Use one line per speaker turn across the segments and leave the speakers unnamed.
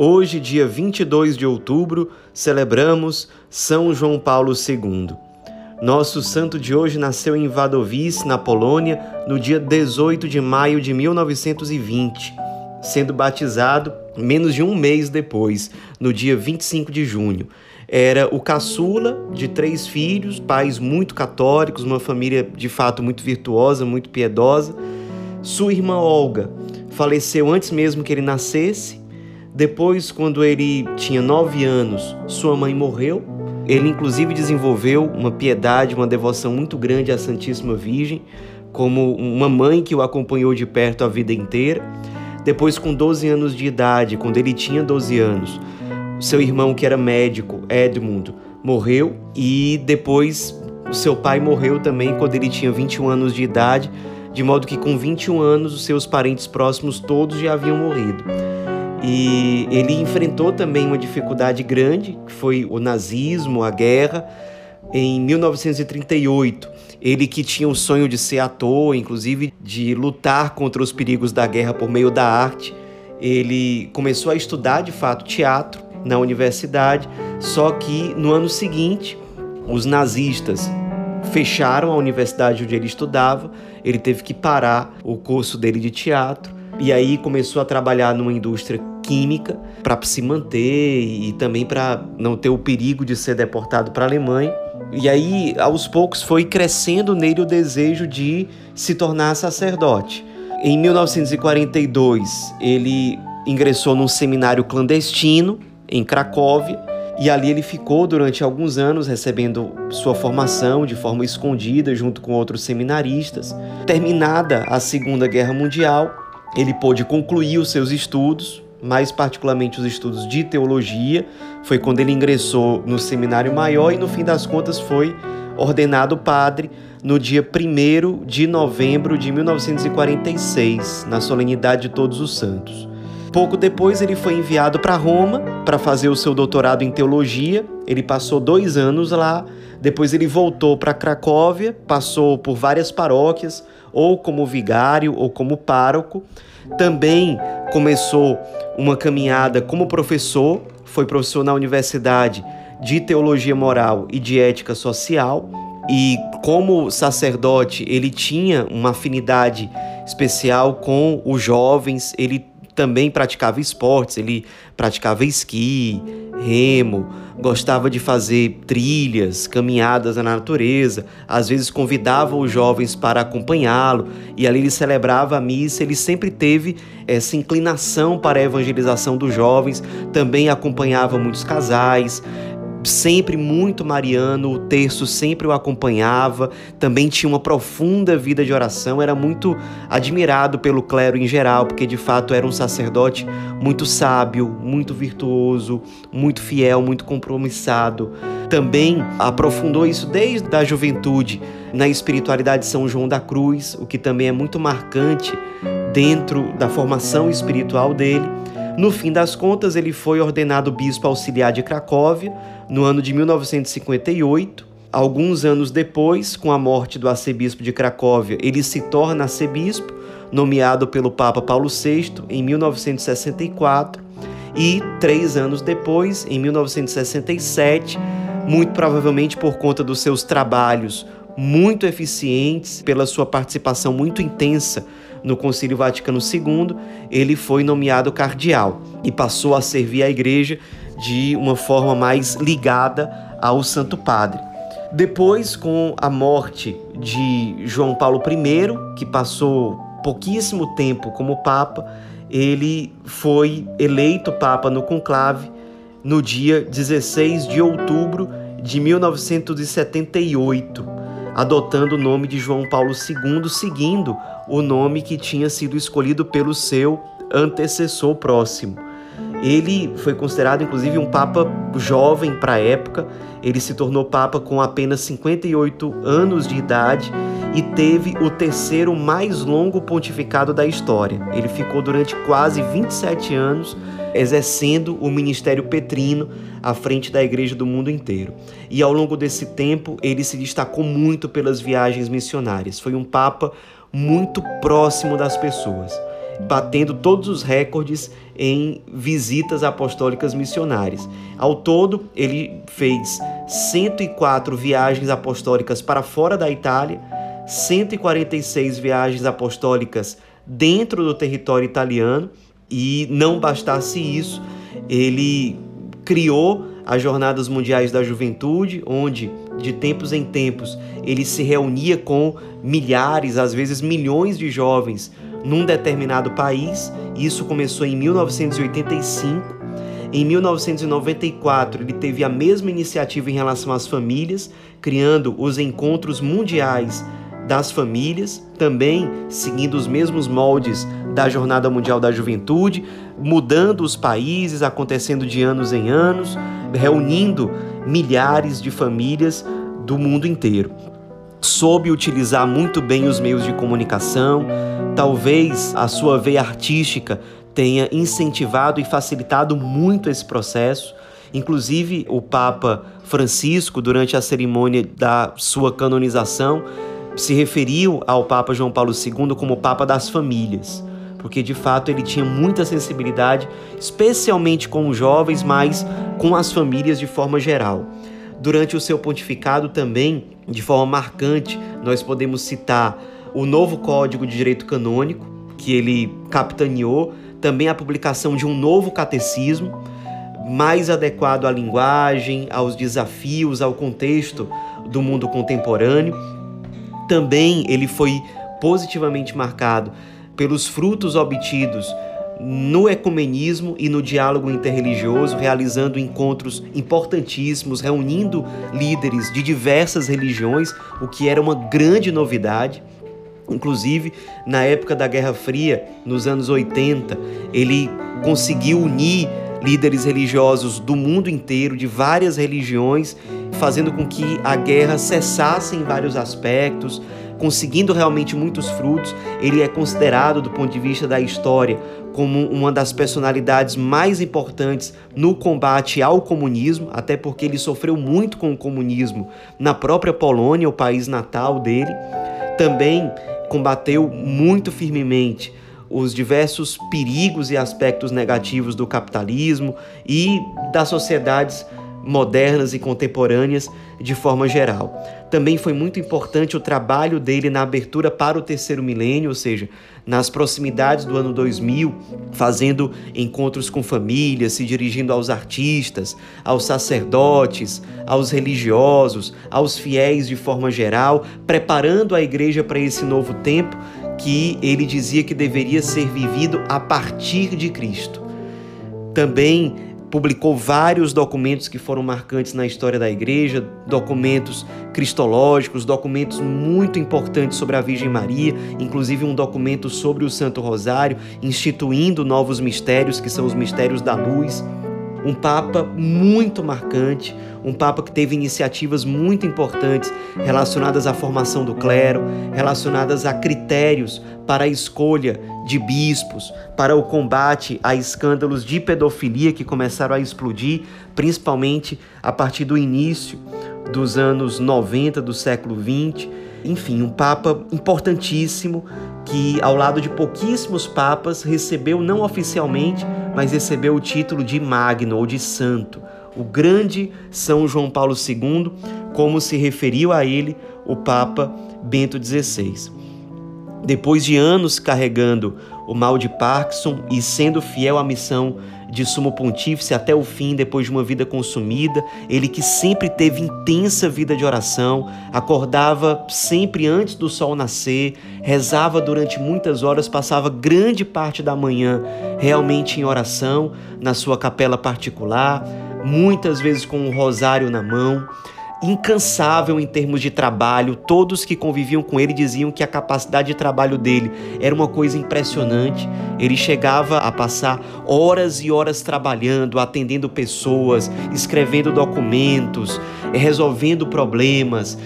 Hoje, dia 22 de outubro, celebramos São João Paulo II. Nosso santo de hoje nasceu em Wadowice, na Polônia, no dia 18 de maio de 1920, sendo batizado menos de um mês depois, no dia 25 de junho. Era o caçula de três filhos, pais muito católicos, uma família de fato muito virtuosa, muito piedosa sua irmã Olga faleceu antes mesmo que ele nascesse. Depois, quando ele tinha nove anos, sua mãe morreu. Ele, inclusive, desenvolveu uma piedade, uma devoção muito grande à Santíssima Virgem, como uma mãe que o acompanhou de perto a vida inteira. Depois, com 12 anos de idade, quando ele tinha 12 anos, seu irmão, que era médico, Edmund, morreu. E depois, seu pai morreu também quando ele tinha 21 anos de idade de modo que com 21 anos os seus parentes próximos todos já haviam morrido. E ele enfrentou também uma dificuldade grande, que foi o nazismo, a guerra. Em 1938, ele que tinha o sonho de ser ator, inclusive de lutar contra os perigos da guerra por meio da arte, ele começou a estudar de fato teatro na universidade, só que no ano seguinte, os nazistas fecharam a universidade onde ele estudava, ele teve que parar o curso dele de teatro e aí começou a trabalhar numa indústria química para se manter e também para não ter o perigo de ser deportado para a Alemanha. E aí, aos poucos, foi crescendo nele o desejo de se tornar sacerdote. Em 1942, ele ingressou num seminário clandestino em Cracóvia e ali ele ficou durante alguns anos recebendo sua formação de forma escondida junto com outros seminaristas. Terminada a Segunda Guerra Mundial, ele pôde concluir os seus estudos, mais particularmente os estudos de teologia. Foi quando ele ingressou no seminário maior e no fim das contas foi ordenado padre no dia 1 de novembro de 1946, na solenidade de Todos os Santos. Pouco depois, ele foi enviado para Roma para fazer o seu doutorado em teologia. Ele passou dois anos lá. Depois, ele voltou para Cracóvia, passou por várias paróquias, ou como vigário ou como pároco. Também começou uma caminhada como professor, foi professor na Universidade de Teologia Moral e de Ética Social. E como sacerdote, ele tinha uma afinidade especial com os jovens, ele também praticava esportes, ele praticava esqui, remo, gostava de fazer trilhas, caminhadas na natureza, às vezes convidava os jovens para acompanhá-lo e ali ele celebrava a missa. Ele sempre teve essa inclinação para a evangelização dos jovens, também acompanhava muitos casais, sempre muito mariano, o terço sempre o acompanhava, também tinha uma profunda vida de oração, era muito admirado pelo clero em geral, porque de fato era um sacerdote muito sábio, muito virtuoso, muito fiel, muito compromissado. Também aprofundou isso desde a juventude na espiritualidade de São João da Cruz, o que também é muito marcante dentro da formação espiritual dele. No fim das contas, ele foi ordenado bispo auxiliar de Cracóvia no ano de 1958. Alguns anos depois, com a morte do arcebispo de Cracóvia, ele se torna arcebispo, nomeado pelo Papa Paulo VI em 1964. E três anos depois, em 1967, muito provavelmente por conta dos seus trabalhos muito eficientes, pela sua participação muito intensa no Concílio Vaticano II, ele foi nomeado cardeal e passou a servir a igreja de uma forma mais ligada ao Santo Padre. Depois, com a morte de João Paulo I, que passou pouquíssimo tempo como Papa, ele foi eleito Papa no conclave no dia 16 de outubro de 1978, adotando o nome de João Paulo II, seguindo o nome que tinha sido escolhido pelo seu antecessor próximo. Ele foi considerado inclusive um papa jovem para a época. Ele se tornou papa com apenas 58 anos de idade e teve o terceiro mais longo pontificado da história. Ele ficou durante quase 27 anos exercendo o ministério petrino à frente da igreja do mundo inteiro. E ao longo desse tempo, ele se destacou muito pelas viagens missionárias. Foi um papa muito próximo das pessoas, batendo todos os recordes em visitas apostólicas missionárias. Ao todo, ele fez 104 viagens apostólicas para fora da Itália, 146 viagens apostólicas dentro do território italiano e não bastasse isso, ele criou as Jornadas Mundiais da Juventude, onde de tempos em tempos ele se reunia com milhares, às vezes milhões de jovens num determinado país. Isso começou em 1985. Em 1994, ele teve a mesma iniciativa em relação às famílias, criando os encontros mundiais das famílias, também seguindo os mesmos moldes da Jornada Mundial da Juventude, mudando os países, acontecendo de anos em anos, reunindo milhares de famílias do mundo inteiro. Soube utilizar muito bem os meios de comunicação, talvez a sua veia artística tenha incentivado e facilitado muito esse processo. Inclusive, o Papa Francisco, durante a cerimônia da sua canonização, se referiu ao Papa João Paulo II como Papa das Famílias, porque de fato ele tinha muita sensibilidade, especialmente com os jovens, mas com as famílias de forma geral. Durante o seu pontificado também, de forma marcante, nós podemos citar o novo Código de Direito Canônico, que ele capitaneou, também a publicação de um novo catecismo, mais adequado à linguagem, aos desafios, ao contexto do mundo contemporâneo também ele foi positivamente marcado pelos frutos obtidos no ecumenismo e no diálogo interreligioso, realizando encontros importantíssimos, reunindo líderes de diversas religiões, o que era uma grande novidade. Inclusive, na época da Guerra Fria, nos anos 80, ele conseguiu unir líderes religiosos do mundo inteiro, de várias religiões, fazendo com que a guerra cessasse em vários aspectos, conseguindo realmente muitos frutos. Ele é considerado, do ponto de vista da história, como uma das personalidades mais importantes no combate ao comunismo, até porque ele sofreu muito com o comunismo na própria Polônia, o país natal dele. Também combateu muito firmemente os diversos perigos e aspectos negativos do capitalismo e das sociedades modernas e contemporâneas de forma geral. Também foi muito importante o trabalho dele na abertura para o terceiro milênio, ou seja, nas proximidades do ano 2000, fazendo encontros com famílias, se dirigindo aos artistas, aos sacerdotes, aos religiosos, aos fiéis de forma geral, preparando a igreja para esse novo tempo que ele dizia que deveria ser vivido a partir de Cristo. Também publicou vários documentos que foram marcantes na história da igreja, documentos cristológicos, documentos muito importantes sobre a Virgem Maria, inclusive um documento sobre o Santo Rosário, instituindo novos mistérios, que são os mistérios da luz. Um papa muito marcante, um Papa que teve iniciativas muito importantes relacionadas à formação do clero, relacionadas a critérios para a escolha de bispos, para o combate a escândalos de pedofilia que começaram a explodir, principalmente a partir do início dos anos 90 do século 20. Enfim, um Papa importantíssimo que, ao lado de pouquíssimos papas, recebeu não oficialmente, mas recebeu o título de Magno ou de Santo o grande São João Paulo II, como se referiu a ele o Papa Bento XVI. Depois de anos carregando o mal de Parkinson e sendo fiel à missão de sumo pontífice até o fim, depois de uma vida consumida, ele que sempre teve intensa vida de oração, acordava sempre antes do sol nascer, rezava durante muitas horas, passava grande parte da manhã realmente em oração na sua capela particular, muitas vezes com um rosário na mão, incansável em termos de trabalho. Todos que conviviam com ele diziam que a capacidade de trabalho dele era uma coisa impressionante. Ele chegava a passar horas e horas trabalhando, atendendo pessoas, escrevendo documentos, resolvendo problemas.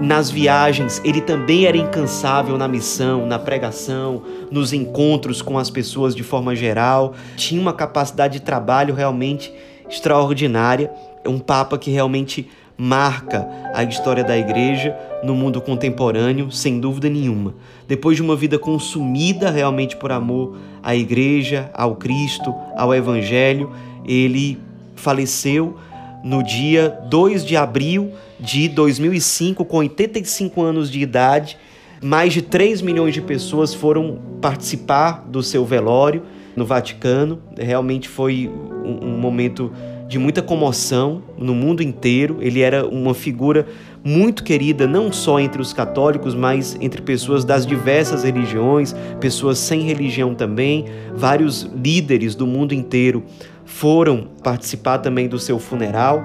Nas viagens, ele também era incansável na missão, na pregação, nos encontros com as pessoas de forma geral. Tinha uma capacidade de trabalho realmente extraordinária. Um Papa que realmente marca a história da igreja no mundo contemporâneo, sem dúvida nenhuma. Depois de uma vida consumida realmente por amor à igreja, ao Cristo, ao Evangelho, ele faleceu no dia 2 de abril de 2005, com 85 anos de idade. Mais de 3 milhões de pessoas foram participar do seu velório no Vaticano. Realmente foi um, um momento de muita comoção no mundo inteiro. Ele era uma figura muito querida, não só entre os católicos, mas entre pessoas das diversas religiões, pessoas sem religião também. Vários líderes do mundo inteiro foram participar também do seu funeral.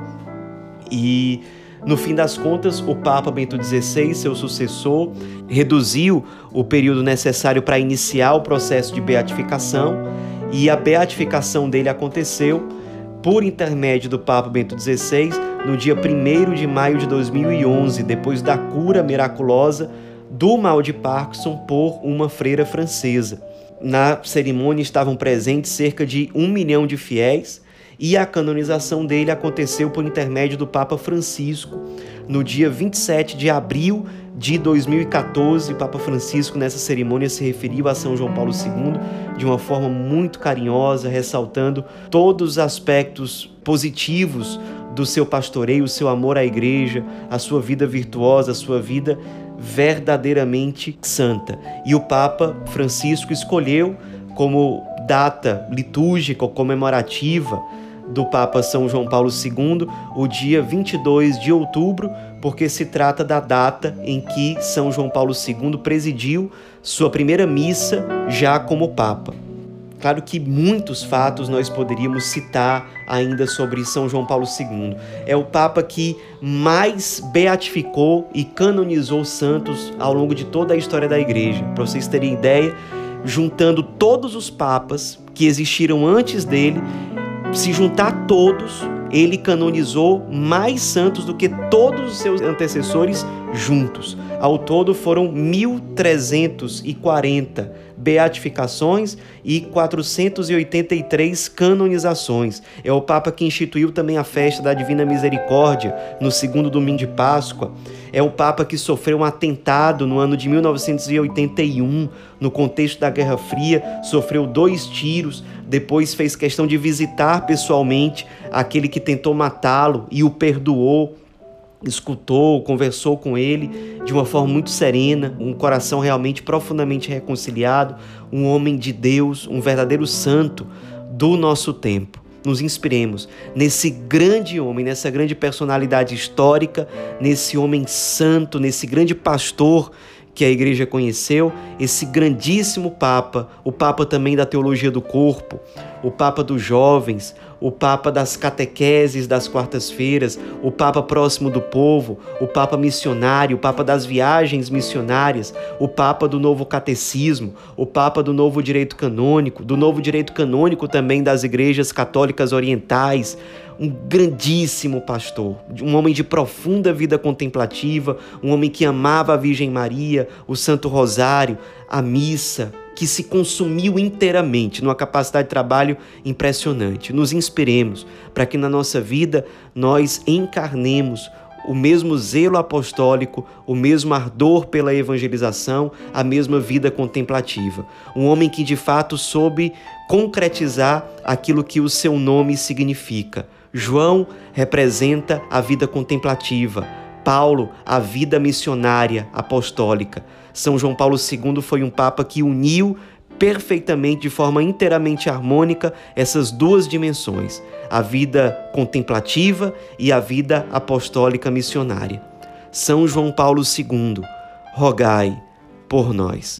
E no fim das contas, o Papa Bento XVI, seu sucessor, reduziu o período necessário para iniciar o processo de beatificação, e a beatificação dele aconteceu por intermédio do Papa Bento XVI, no dia 1 de maio de 2011, depois da cura miraculosa do mal de Parkinson por uma freira francesa. Na cerimônia estavam presentes cerca de um milhão de fiéis e a canonização dele aconteceu por intermédio do Papa Francisco no dia 27 de abril de 2014, o Papa Francisco nessa cerimônia se referiu a São João Paulo II de uma forma muito carinhosa, ressaltando todos os aspectos positivos do seu pastoreio, o seu amor à igreja, a sua vida virtuosa, a sua vida verdadeiramente santa. E o Papa Francisco escolheu como data litúrgica ou comemorativa do Papa São João Paulo II, o dia 22 de outubro, porque se trata da data em que São João Paulo II presidiu sua primeira missa já como Papa. Claro que muitos fatos nós poderíamos citar ainda sobre São João Paulo II. É o Papa que mais beatificou e canonizou santos ao longo de toda a história da Igreja. Para vocês terem ideia, juntando todos os papas que existiram antes dele, se juntar todos, ele canonizou mais santos do que todos os seus antecessores juntos. Ao todo foram 1340 beatificações e 483 canonizações. É o Papa que instituiu também a festa da Divina Misericórdia no segundo domingo de Páscoa. É o Papa que sofreu um atentado no ano de 1981, no contexto da Guerra Fria, sofreu dois tiros, depois fez questão de visitar pessoalmente aquele que tentou matá-lo e o perdoou escutou, conversou com ele de uma forma muito serena, um coração realmente profundamente reconciliado, um homem de Deus, um verdadeiro santo do nosso tempo. Nos inspiremos nesse grande homem, nessa grande personalidade histórica, nesse homem santo, nesse grande pastor que a igreja conheceu, esse grandíssimo Papa, o Papa também da teologia do corpo, o Papa dos jovens, o Papa das catequeses das quartas-feiras, o Papa próximo do povo, o Papa missionário, o Papa das viagens missionárias, o Papa do novo catecismo, o Papa do novo direito canônico, do novo direito canônico também das igrejas católicas orientais, um grandíssimo pastor, um homem de profunda vida contemplativa, um homem que amava a Virgem Maria, o Santo Rosário, a missa, que se consumiu inteiramente numa capacidade de trabalho impressionante. Nos inspiremos para que na nossa vida nós encarnemos o mesmo zelo apostólico, o mesmo ardor pela evangelização, a mesma vida contemplativa. Um homem que de fato soube concretizar aquilo que o seu nome significa João representa a vida contemplativa, Paulo, a vida missionária apostólica. São João Paulo II foi um papa que uniu perfeitamente, de forma inteiramente harmônica, essas duas dimensões, a vida contemplativa e a vida apostólica missionária. São João Paulo II, rogai por nós.